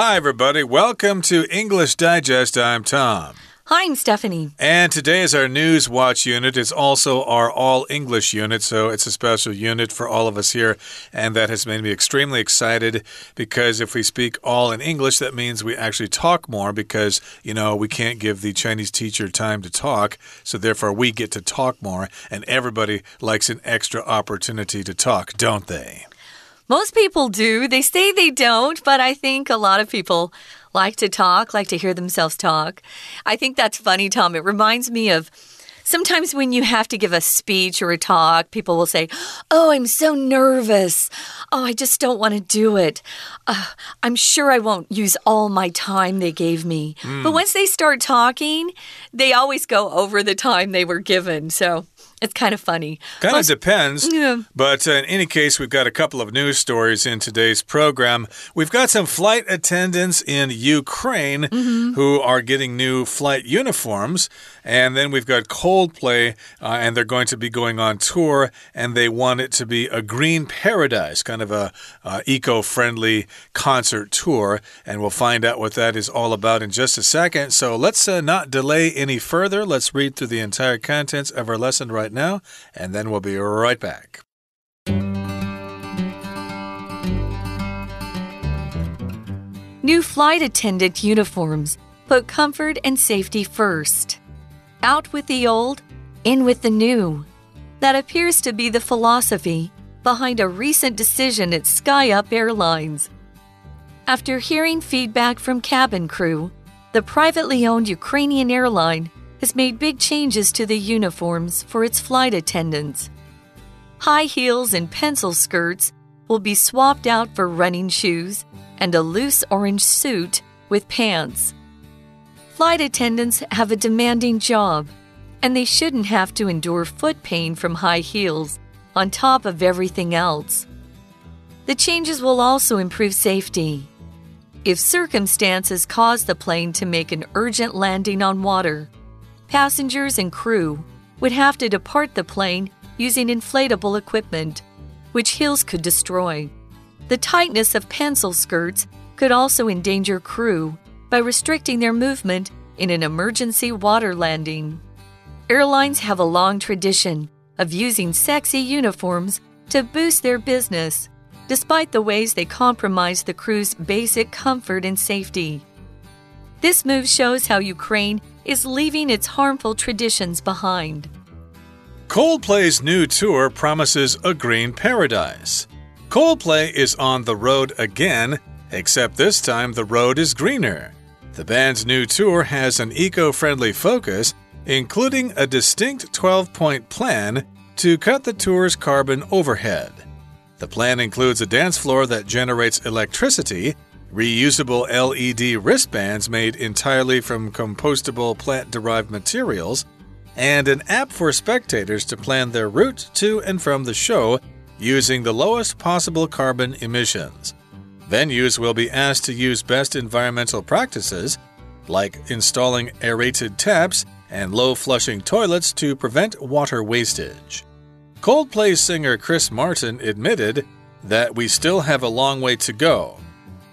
Hi, everybody. Welcome to English Digest. I'm Tom. Hi, I'm Stephanie. And today is our News Watch unit. It's also our All English unit, so it's a special unit for all of us here. And that has made me extremely excited because if we speak all in English, that means we actually talk more because, you know, we can't give the Chinese teacher time to talk. So therefore, we get to talk more. And everybody likes an extra opportunity to talk, don't they? Most people do. They say they don't, but I think a lot of people like to talk, like to hear themselves talk. I think that's funny, Tom. It reminds me of sometimes when you have to give a speech or a talk, people will say, Oh, I'm so nervous. Oh, I just don't want to do it. Uh, I'm sure I won't use all my time they gave me. Mm. But once they start talking, they always go over the time they were given. So it's kind of funny. Kind of depends. Yeah. But uh, in any case, we've got a couple of news stories in today's program. We've got some flight attendants in Ukraine mm -hmm. who are getting new flight uniforms. And then we've got Coldplay, uh, and they're going to be going on tour, and they want it to be a green paradise, kind of a uh, eco friendly concert tour. And we'll find out what that is all about in just a second. So let's uh, not delay any further. Let's read through the entire contents of our lesson right right now, and then we'll be right back. New flight attendant uniforms put comfort and safety first. Out with the old, in with the new. That appears to be the philosophy behind a recent decision at SkyUp Airlines. After hearing feedback from cabin crew, the privately owned Ukrainian airline has made big changes to the uniforms for its flight attendants. High heels and pencil skirts will be swapped out for running shoes and a loose orange suit with pants. Flight attendants have a demanding job, and they shouldn't have to endure foot pain from high heels on top of everything else. The changes will also improve safety. If circumstances cause the plane to make an urgent landing on water, passengers and crew would have to depart the plane using inflatable equipment, which heels could destroy. The tightness of pencil skirts could also endanger crew by restricting their movement in an emergency water landing. Airlines have a long tradition of using sexy uniforms to boost their business, despite the ways they compromise the crew's basic comfort and safety. This move shows how Ukraine is leaving its harmful traditions behind. Coldplay's new tour promises a green paradise. Coldplay is on the road again, except this time the road is greener. The band's new tour has an eco friendly focus, including a distinct 12 point plan to cut the tour's carbon overhead. The plan includes a dance floor that generates electricity reusable LED wristbands made entirely from compostable plant derived materials, and an app for spectators to plan their route to and from the show using the lowest possible carbon emissions. Venues will be asked to use best environmental practices, like installing aerated taps and low flushing toilets to prevent water wastage. Coldplay singer Chris Martin admitted that we still have a long way to go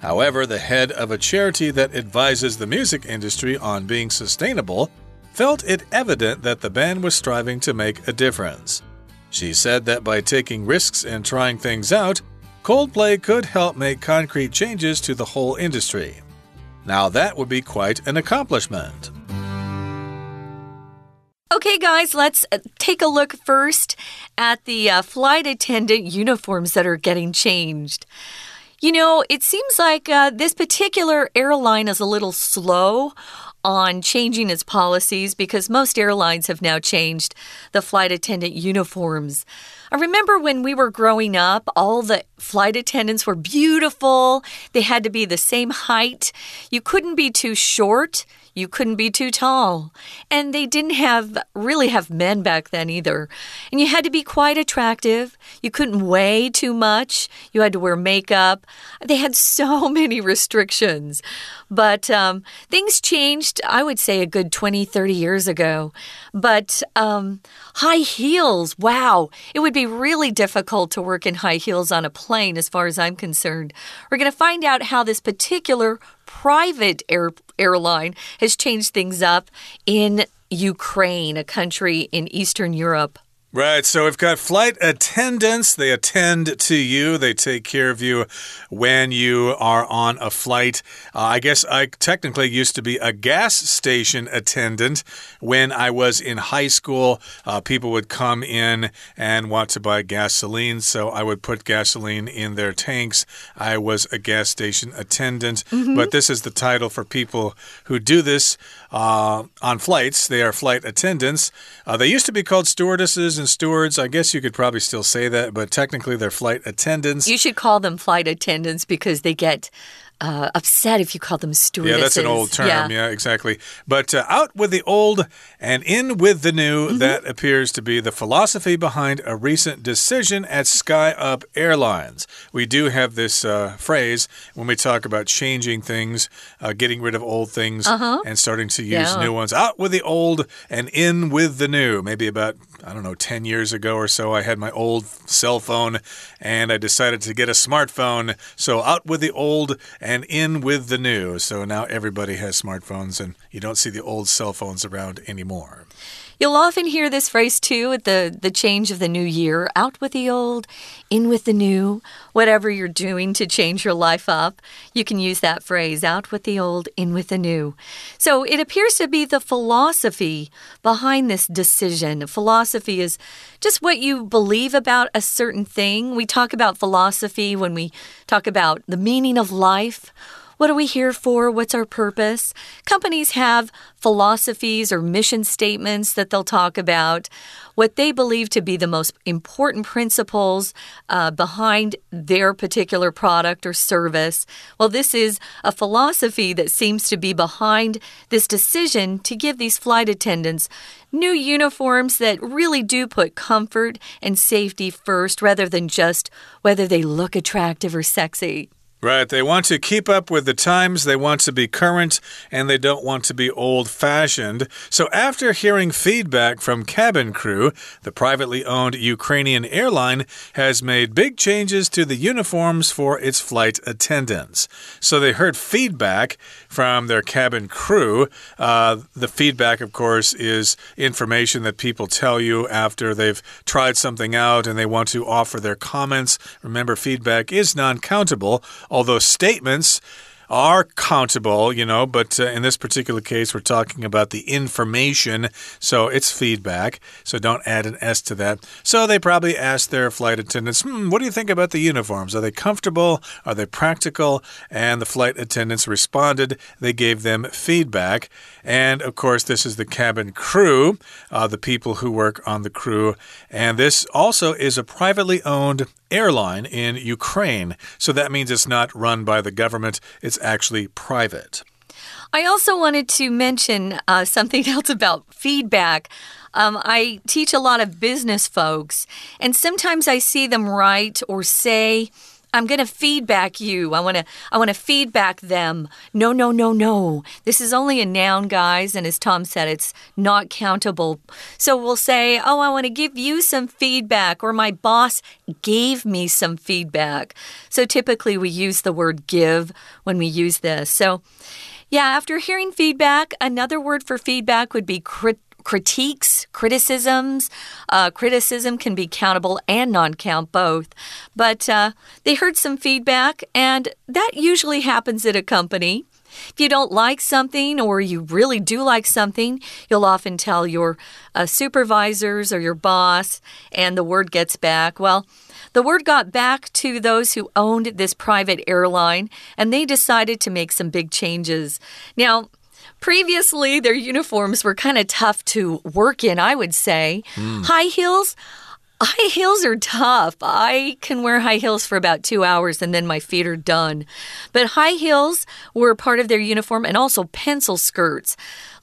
However, the head of a charity that advises the music industry on being sustainable felt it evident that the band was striving to make a difference. She said that by taking risks and trying things out, Coldplay could help make concrete changes to the whole industry. Now, that would be quite an accomplishment. Okay, guys, let's uh, take a look first at the uh, flight attendant uniforms that are getting changed. You know, it seems like uh, this particular airline is a little slow on changing its policies because most airlines have now changed the flight attendant uniforms. I remember when we were growing up, all the flight attendants were beautiful. They had to be the same height. You couldn't be too short. You couldn't be too tall. And they didn't have really have men back then either. And you had to be quite attractive. You couldn't weigh too much. You had to wear makeup. They had so many restrictions. But um, things changed, I would say, a good 20, 30 years ago. But um, high heels, wow, it would be really difficult to work in high heels on a plane, as far as I'm concerned. We're going to find out how this particular private air, airline has changed things up in Ukraine, a country in Eastern Europe. Right. So we've got flight attendants. They attend to you. They take care of you when you are on a flight. Uh, I guess I technically used to be a gas station attendant when I was in high school. Uh, people would come in and want to buy gasoline, so I would put gasoline in their tanks. I was a gas station attendant, mm -hmm. but this is the title for people who do this uh, on flights. They are flight attendants. Uh, they used to be called stewardesses and stewards. I guess you could probably still say that, but technically they're flight attendants. You should call them flight attendants because they get uh, upset if you call them stewardesses. Yeah, that's an old term. Yeah, yeah exactly. But uh, out with the old and in with the new. Mm -hmm. That appears to be the philosophy behind a recent decision at SkyUp Airlines. We do have this uh, phrase when we talk about changing things, uh, getting rid of old things, -huh. and starting to use yeah. new ones. Out with the old and in with the new. Maybe about I don't know, 10 years ago or so, I had my old cell phone and I decided to get a smartphone. So out with the old and in with the new. So now everybody has smartphones and you don't see the old cell phones around anymore. You'll often hear this phrase too at the, the change of the new year out with the old, in with the new. Whatever you're doing to change your life up, you can use that phrase out with the old, in with the new. So it appears to be the philosophy behind this decision. Philosophy is just what you believe about a certain thing. We talk about philosophy when we talk about the meaning of life what are we here for? What's our purpose? Companies have philosophies or mission statements that they'll talk about, what they believe to be the most important principles uh, behind their particular product or service. Well, this is a philosophy that seems to be behind this decision to give these flight attendants new uniforms that really do put comfort and safety first rather than just whether they look attractive or sexy. Right. They want to keep up with the times, they want to be current, and they don't want to be old fashioned. So, after hearing feedback from cabin crew, the privately owned Ukrainian airline has made big changes to the uniforms for its flight attendants. So, they heard feedback from their cabin crew. Uh, the feedback, of course, is information that people tell you after they've tried something out and they want to offer their comments. Remember, feedback is non countable although statements are countable, you know, but uh, in this particular case, we're talking about the information, so it's feedback. So don't add an S to that. So they probably asked their flight attendants, hmm, what do you think about the uniforms? Are they comfortable? Are they practical? And the flight attendants responded. They gave them feedback. And of course, this is the cabin crew, uh, the people who work on the crew. And this also is a privately owned airline in Ukraine. So that means it's not run by the government, it's actually private. I also wanted to mention uh, something else about feedback. Um, I teach a lot of business folks, and sometimes I see them write or say, I'm going to feedback you. I want to I want to feedback them. No, no, no, no. This is only a noun, guys, and as Tom said, it's not countable. So we'll say, "Oh, I want to give you some feedback," or "My boss gave me some feedback." So typically we use the word give when we use this. So yeah, after hearing feedback, another word for feedback would be crit critiques, criticisms. Uh, criticism can be countable and non count both. But uh, they heard some feedback, and that usually happens at a company. If you don't like something or you really do like something, you'll often tell your uh, supervisors or your boss, and the word gets back. Well, the word got back to those who owned this private airline, and they decided to make some big changes. Now, Previously, their uniforms were kind of tough to work in, I would say. Mm. High heels. High heels are tough. I can wear high heels for about two hours and then my feet are done. But high heels were part of their uniform and also pencil skirts.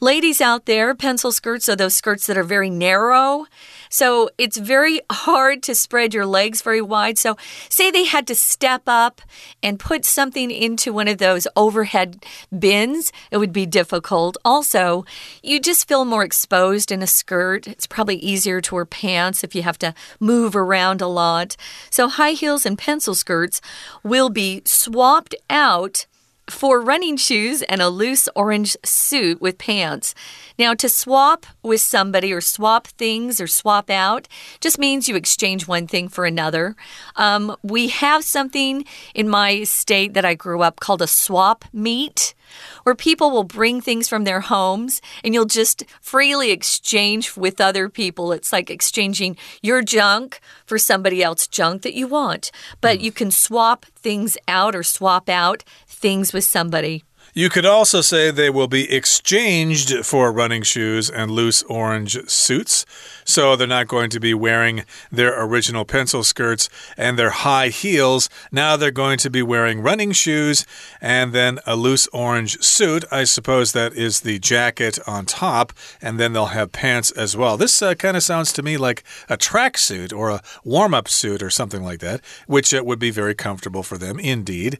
Ladies out there, pencil skirts are those skirts that are very narrow. So it's very hard to spread your legs very wide. So, say they had to step up and put something into one of those overhead bins, it would be difficult. Also, you just feel more exposed in a skirt. It's probably easier to wear pants if you have to move around a lot. So, high heels and pencil skirts will be swapped out for running shoes and a loose orange suit with pants. Now, to swap with somebody or swap things or swap out just means you exchange one thing for another. Um, we have something in my state that I grew up called a swap meet where people will bring things from their homes and you'll just freely exchange with other people. It's like exchanging your junk for somebody else's junk that you want. But mm. you can swap things out or swap out things with somebody. You could also say they will be exchanged for running shoes and loose orange suits. So they're not going to be wearing their original pencil skirts and their high heels. Now they're going to be wearing running shoes and then a loose orange suit. I suppose that is the jacket on top, and then they'll have pants as well. This uh, kind of sounds to me like a tracksuit or a warm up suit or something like that, which uh, would be very comfortable for them indeed.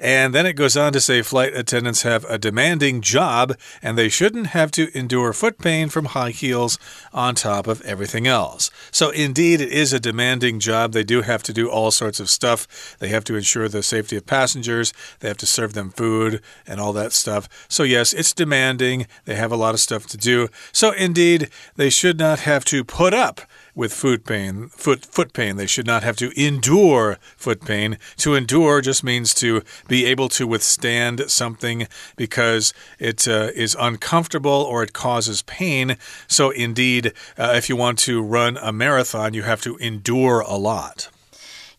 And then it goes on to say flight attendants have a demanding job and they shouldn't have to endure foot pain from high heels on top of everything else. So, indeed, it is a demanding job. They do have to do all sorts of stuff. They have to ensure the safety of passengers, they have to serve them food and all that stuff. So, yes, it's demanding. They have a lot of stuff to do. So, indeed, they should not have to put up with foot pain, foot foot pain. They should not have to endure foot pain. To endure just means to be able to withstand something because it uh, is uncomfortable or it causes pain. So indeed, uh, if you want to run a marathon, you have to endure a lot.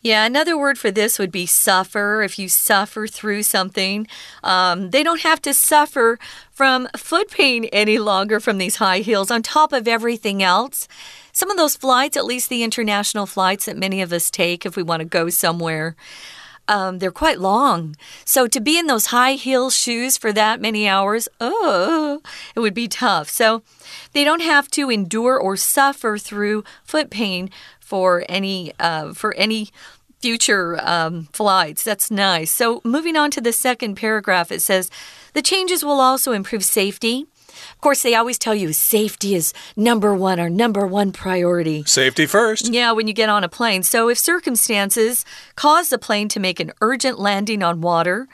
Yeah, another word for this would be suffer. If you suffer through something, um, they don't have to suffer from foot pain any longer from these high heels on top of everything else. Some of those flights, at least the international flights that many of us take if we want to go somewhere, um, they're quite long. So to be in those high heel shoes for that many hours, oh, it would be tough. So they don't have to endure or suffer through foot pain for any uh, for any future um, flights. That's nice. So moving on to the second paragraph, it says the changes will also improve safety of course, they always tell you safety is number one, our number one priority. Safety first. Yeah, when you get on a plane. So if circumstances cause the plane to make an urgent landing on water,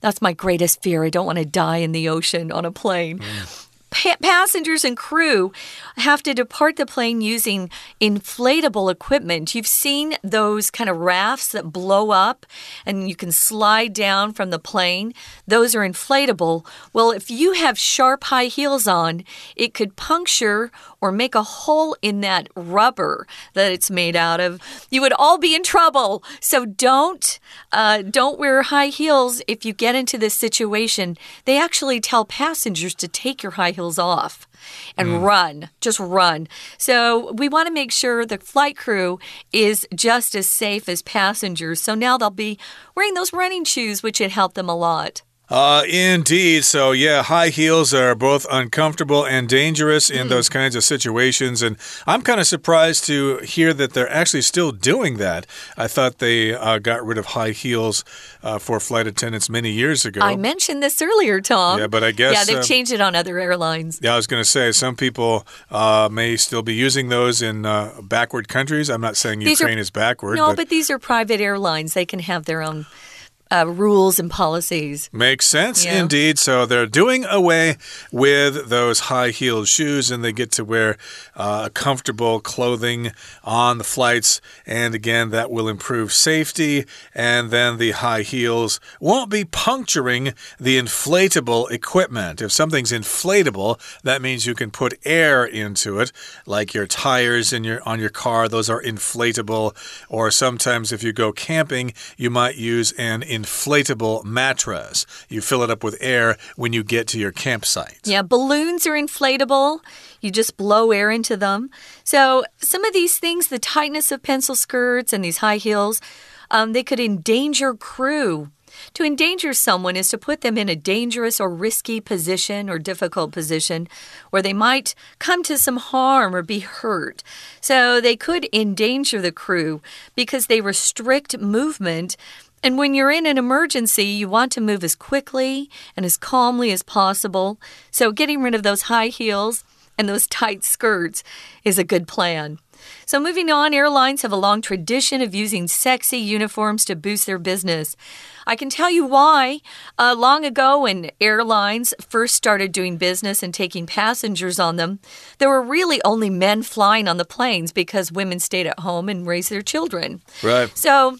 that's my greatest fear. I don't want to die in the ocean on a plane. Mm pa passengers and crew have to depart the plane using inflatable equipment. You've seen those kind of rafts that blow up and you can slide down from the plane. Those are inflatable. Well, if you have sharp high heels on, it could puncture or make a hole in that rubber that it's made out of. You would all be in trouble. So don't uh, don't wear high heels if you get into this situation. They actually tell passengers to take your high heels off and mm. run, just run. So we want to make sure the flight crew is just as safe as passengers. So now they'll be wearing those running shoes, which would help them a lot. Uh, indeed. So, yeah, high heels are both uncomfortable and dangerous in mm. those kinds of situations. And I'm kind of surprised to hear that they're actually still doing that. I thought they uh, got rid of high heels uh, for flight attendants many years ago. I mentioned this earlier, Tom. Yeah, but I guess. Yeah, they've um, changed it on other airlines. Yeah, I was going to say some people uh, may still be using those in uh, backward countries. I'm not saying these Ukraine are, is backward. No, but, but these are private airlines. They can have their own uh, rules and policies. Makes sense yeah. indeed. So they're doing away with those high heeled shoes and they get to wear uh, comfortable clothing on the flights. And again, that will improve safety. And then the high heels won't be puncturing the inflatable equipment. If something's inflatable, that means you can put air into it, like your tires in your on your car. Those are inflatable. Or sometimes if you go camping, you might use an inflatable mattress. You fill it up with air when you get to your campsite. Yeah, balloons are inflatable. You just blow air into them. So, some of these things, the tightness of pencil skirts and these high heels, um, they could endanger crew. To endanger someone is to put them in a dangerous or risky position or difficult position where they might come to some harm or be hurt. So they could endanger the crew because they restrict movement. And when you're in an emergency, you want to move as quickly and as calmly as possible. So getting rid of those high heels and those tight skirts is a good plan. So, moving on, airlines have a long tradition of using sexy uniforms to boost their business. I can tell you why. Uh, long ago, when airlines first started doing business and taking passengers on them, there were really only men flying on the planes because women stayed at home and raised their children. Right. So,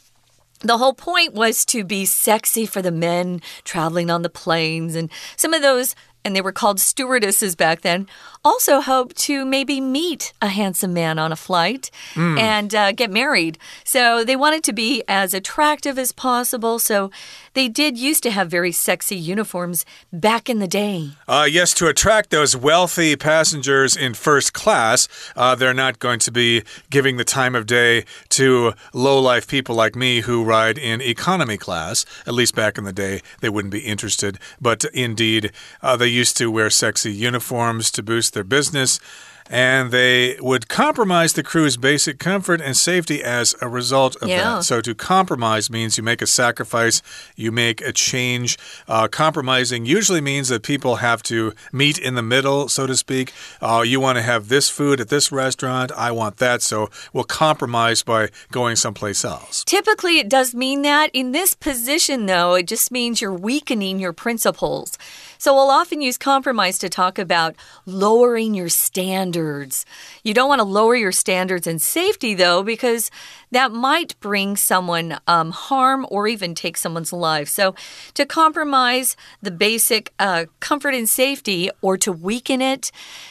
the whole point was to be sexy for the men traveling on the planes. And some of those and they were called stewardesses back then, also hoped to maybe meet a handsome man on a flight mm. and uh, get married. So they wanted to be as attractive as possible. So they did used to have very sexy uniforms back in the day. Uh, yes, to attract those wealthy passengers in first class, uh, they're not going to be giving the time of day to low life people like me who ride in economy class. At least back in the day, they wouldn't be interested. But indeed, uh, they used to wear sexy uniforms to boost their business and they would compromise the crew's basic comfort and safety as a result of yeah. that. So, to compromise means you make a sacrifice, you make a change. Uh, compromising usually means that people have to meet in the middle, so to speak. Uh, you want to have this food at this restaurant, I want that, so we'll compromise by going someplace else. Typically, it does mean that. In this position, though, it just means you're weakening your principles. So we'll often use compromise to talk about lowering your standards. You don't want to lower your standards in safety, though, because that might bring someone um, harm or even take someone's life. So to compromise the basic uh, comfort and safety or to weaken it,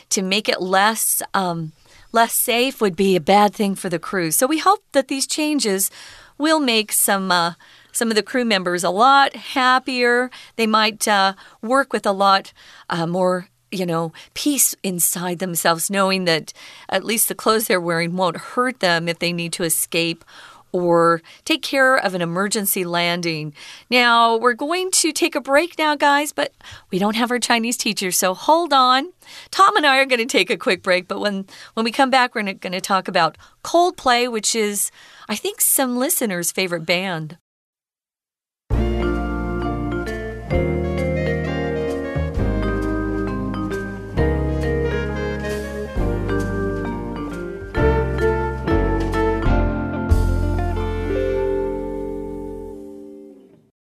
to make it less. Um, less safe would be a bad thing for the crew. So we hope that these changes will make some uh, some of the crew members a lot happier. They might uh, work with a lot uh, more you know, peace inside themselves, knowing that at least the clothes they're wearing won't hurt them if they need to escape or take care of an emergency landing. Now, we're going to take a break now, guys, but we don't have our Chinese teacher, so hold on. Tom and I are going to take a quick break, but when, when we come back, we're going to talk about Coldplay, which is, I think, some listeners' favorite band.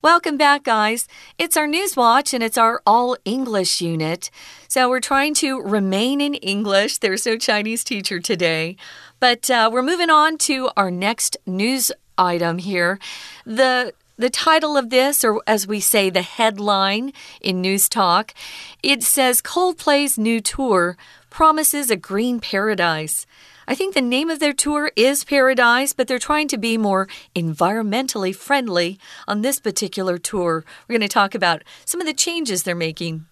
Welcome back, guys. It's our News Watch and it's our all English unit. So we're trying to remain in English. There's no Chinese teacher today. But uh, we're moving on to our next news item here. The the title of this, or as we say, the headline in News Talk, it says Coldplay's new tour promises a green paradise. I think the name of their tour is Paradise, but they're trying to be more environmentally friendly on this particular tour. We're going to talk about some of the changes they're making.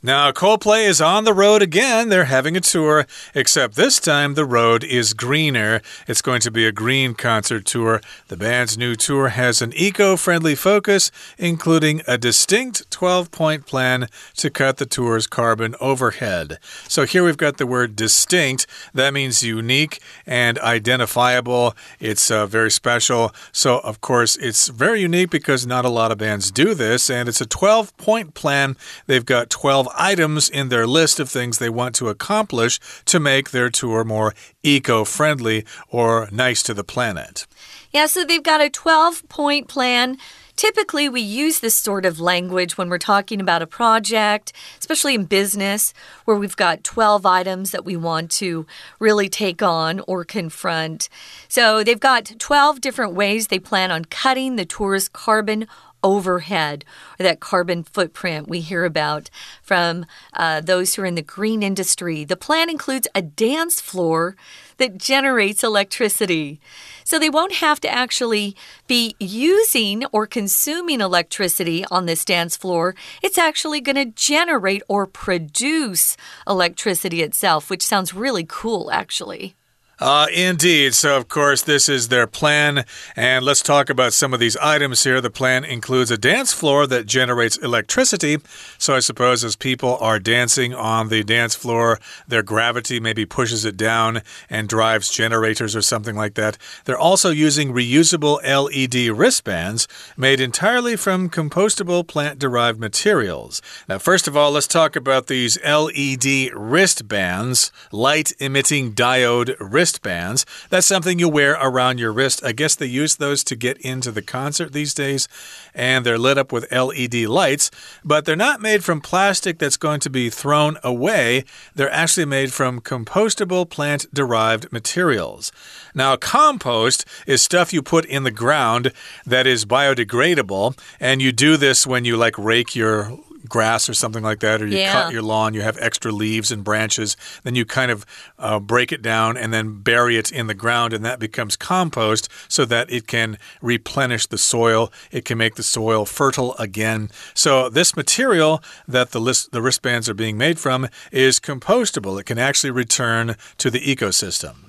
Now, Coldplay is on the road again. They're having a tour, except this time the road is greener. It's going to be a green concert tour. The band's new tour has an eco friendly focus, including a distinct 12 point plan to cut the tour's carbon overhead. So here we've got the word distinct. That means unique and identifiable. It's uh, very special. So, of course, it's very unique because not a lot of bands do this, and it's a 12 point plan. They've got 12 items in their list of things they want to accomplish to make their tour more eco friendly or nice to the planet. Yeah, so they've got a 12 point plan. Typically, we use this sort of language when we're talking about a project, especially in business, where we've got 12 items that we want to really take on or confront. So they've got 12 different ways they plan on cutting the tourist carbon overhead or that carbon footprint we hear about from uh, those who are in the green industry. The plan includes a dance floor that generates electricity. So they won't have to actually be using or consuming electricity on this dance floor. It's actually going to generate or produce electricity itself, which sounds really cool, actually. Uh, indeed. So, of course, this is their plan. And let's talk about some of these items here. The plan includes a dance floor that generates electricity. So, I suppose as people are dancing on the dance floor, their gravity maybe pushes it down and drives generators or something like that. They're also using reusable LED wristbands made entirely from compostable plant derived materials. Now, first of all, let's talk about these LED wristbands, light emitting diode wristbands wristbands. That's something you wear around your wrist. I guess they use those to get into the concert these days, and they're lit up with LED lights, but they're not made from plastic that's going to be thrown away. They're actually made from compostable plant derived materials. Now, compost is stuff you put in the ground that is biodegradable, and you do this when you like rake your grass or something like that, or you yeah. cut your lawn, you have extra leaves and branches, then you kind of uh, break it down and then bury it in the ground, and that becomes compost so that it can replenish the soil. It can make the soil fertile again. So, this material that the, list, the wristbands are being made from is compostable, it can actually return to the ecosystem.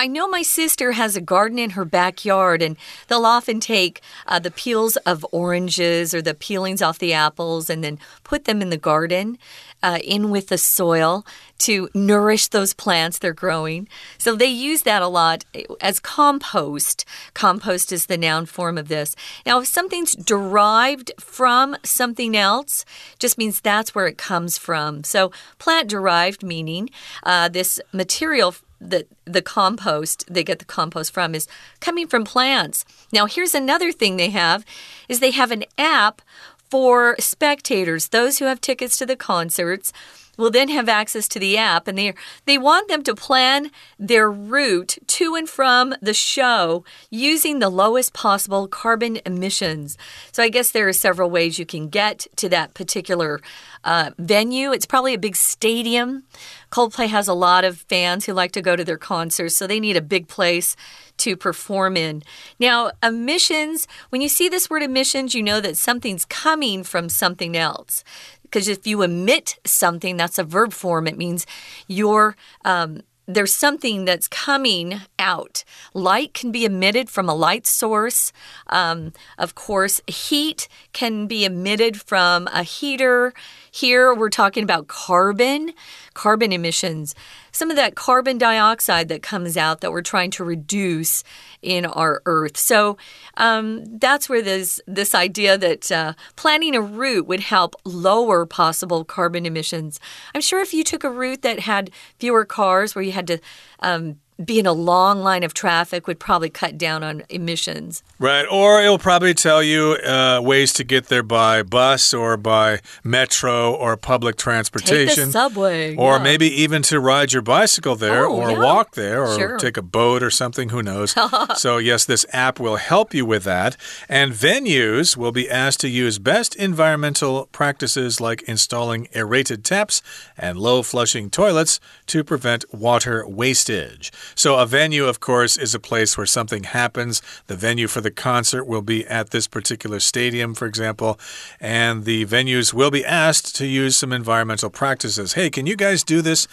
I know my sister has a garden in her backyard, and they'll often take uh, the peels of oranges or the peelings off the apples and then put them in the garden uh, in with the soil to nourish those plants they're growing. So they use that a lot as compost. Compost is the noun form of this. Now, if something's derived from something else, just means that's where it comes from. So plant derived meaning uh, this material the the compost they get the compost from is coming from plants. Now here's another thing they have is they have an app for spectators, those who have tickets to the concerts will then have access to the app and they they want them to plan their route to and from the show using the lowest possible carbon emissions. So I guess there are several ways you can get to that particular uh, venue. It's probably a big stadium. Coldplay has a lot of fans who like to go to their concerts, so they need a big place to perform in. Now, emissions, when you see this word emissions, you know that something's coming from something else. Because if you emit something, that's a verb form. It means you're. Um, there's something that's coming out. Light can be emitted from a light source. Um, of course, heat can be emitted from a heater. Here we're talking about carbon, carbon emissions some of that carbon dioxide that comes out that we're trying to reduce in our Earth. So um, that's where this this idea that uh, planning a route would help lower possible carbon emissions. I'm sure if you took a route that had fewer cars, where you had to um, be in a long line of traffic would probably cut down on emissions. Right. Or it'll probably tell you uh, ways to get there by bus or by metro or public transportation. Take the subway. Or yeah. maybe even to ride your bicycle there oh, or yeah. walk there or sure. take a boat or something. Who knows? so, yes, this app will help you with that. And venues will be asked to use best environmental practices like installing aerated taps and low flushing toilets to prevent water wastage. So, a venue, of course, is a place where something happens. The venue for the concert will be at this particular stadium, for example, and the venues will be asked to use some environmental practices. Hey, can you guys do this?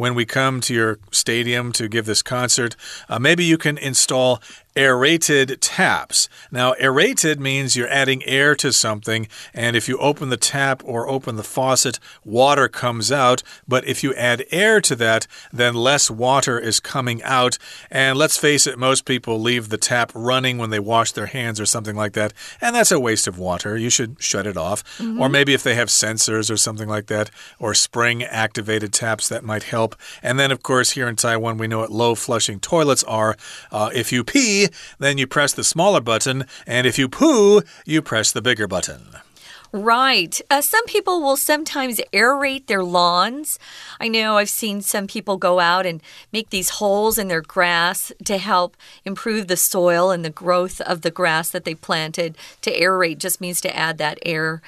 When we come to your stadium to give this concert, uh, maybe you can install aerated taps. Now, aerated means you're adding air to something, and if you open the tap or open the faucet, water comes out. But if you add air to that, then less water is coming out. And let's face it, most people leave the tap running when they wash their hands or something like that, and that's a waste of water. You should shut it off. Mm -hmm. Or maybe if they have sensors or something like that, or spring activated taps, that might help. And then, of course, here in Taiwan, we know what low flushing toilets are. Uh, if you pee, then you press the smaller button, and if you poo, you press the bigger button. Right. Uh, some people will sometimes aerate their lawns. I know I've seen some people go out and make these holes in their grass to help improve the soil and the growth of the grass that they planted. To aerate just means to add that air.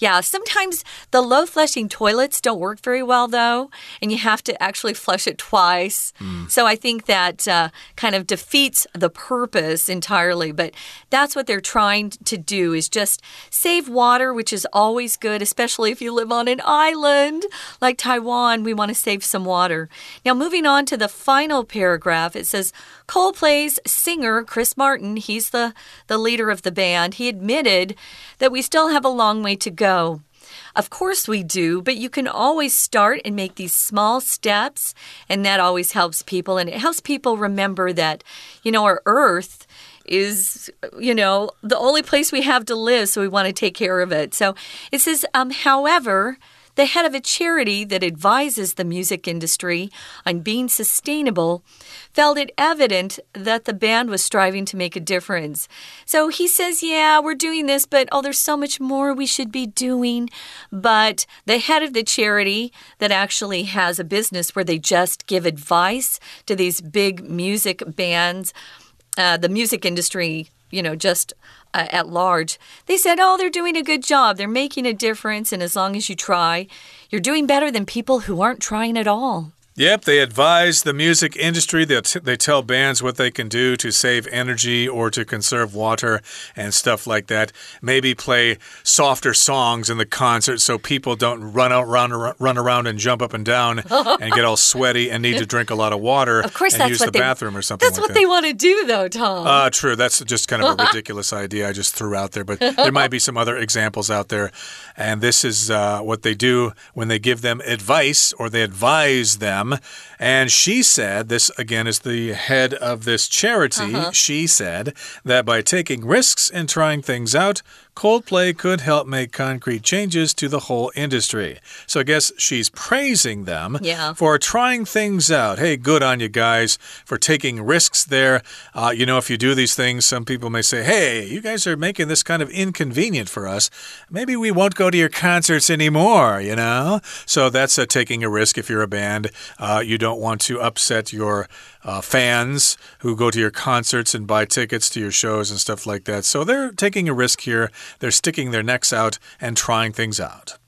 Yeah, sometimes the low flushing toilets don't work very well, though, and you have to actually flush it twice. Mm. So I think that uh, kind of defeats the purpose entirely. But that's what they're trying to do is just save water, which is always good, especially if you live on an island like Taiwan. We want to save some water. Now, moving on to the final paragraph, it says Coldplay's singer, Chris Martin, he's the, the leader of the band, he admitted that we still have a long way to go. Of course, we do, but you can always start and make these small steps, and that always helps people. And it helps people remember that, you know, our earth is, you know, the only place we have to live, so we want to take care of it. So it says, um, however, the head of a charity that advises the music industry on being sustainable, felt it evident that the band was striving to make a difference. So he says, Yeah, we're doing this, but oh, there's so much more we should be doing. But the head of the charity that actually has a business where they just give advice to these big music bands. Uh, the music industry you know, just uh, at large, they said, oh, they're doing a good job. They're making a difference. And as long as you try, you're doing better than people who aren't trying at all. Yep, they advise the music industry. They, they tell bands what they can do to save energy or to conserve water and stuff like that. Maybe play softer songs in the concert so people don't run out, run, run around and jump up and down and get all sweaty and need to drink a lot of water. Of course, and that's use what the they, bathroom or something. That's like what they want to do, though, Tom. Uh, true. That's just kind of a ridiculous idea I just threw out there. But there might be some other examples out there. And this is uh, what they do when they give them advice or they advise them. And she said, this again is the head of this charity, uh -huh. she said that by taking risks and trying things out, Coldplay could help make concrete changes to the whole industry. So I guess she's praising them yeah. for trying things out. Hey, good on you guys for taking risks there. Uh, you know, if you do these things, some people may say, hey, you guys are making this kind of inconvenient for us. Maybe we won't go to your concerts anymore, you know? So that's uh, taking a risk if you're a band. Uh, you don't want to upset your uh, fans who go to your concerts and buy tickets to your shows and stuff like that. So they're taking a risk here. They're sticking their necks out and trying things out.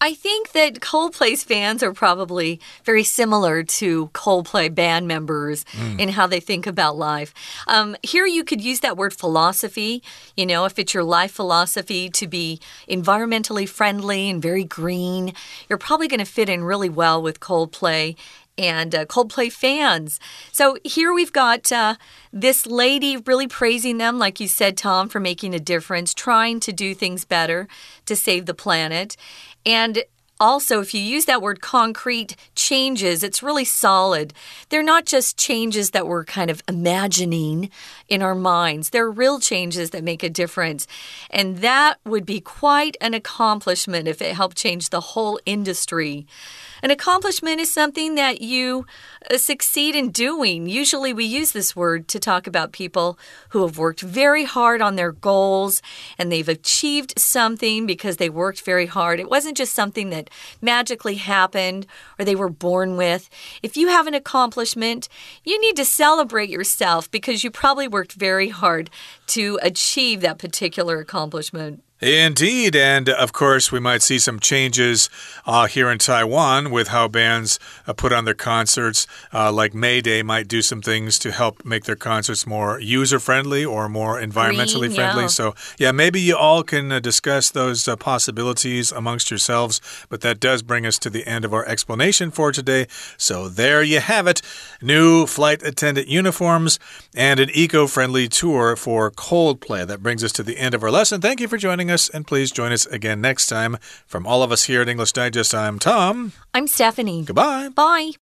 I think that Coldplay's fans are probably very similar to Coldplay band members mm. in how they think about life. Um, here, you could use that word philosophy. You know, if it's your life philosophy to be environmentally friendly and very green, you're probably going to fit in really well with Coldplay and uh, Coldplay fans. So here we've got uh, this lady really praising them, like you said, Tom, for making a difference, trying to do things better to save the planet. And also, if you use that word concrete changes, it's really solid. They're not just changes that we're kind of imagining in our minds, they're real changes that make a difference. And that would be quite an accomplishment if it helped change the whole industry. An accomplishment is something that you uh, succeed in doing. Usually, we use this word to talk about people who have worked very hard on their goals and they've achieved something because they worked very hard. It wasn't just something that magically happened or they were born with. If you have an accomplishment, you need to celebrate yourself because you probably worked very hard to achieve that particular accomplishment. Indeed. And of course, we might see some changes uh, here in Taiwan with how bands uh, put on their concerts. Uh, like Mayday might do some things to help make their concerts more user friendly or more environmentally Green, friendly. Yeah. So, yeah, maybe you all can uh, discuss those uh, possibilities amongst yourselves. But that does bring us to the end of our explanation for today. So, there you have it new flight attendant uniforms and an eco friendly tour for Coldplay. That brings us to the end of our lesson. Thank you for joining joining us, and please join us again next time. From all of us here at English Digest, I'm Tom. I'm Stephanie. Goodbye. Bye.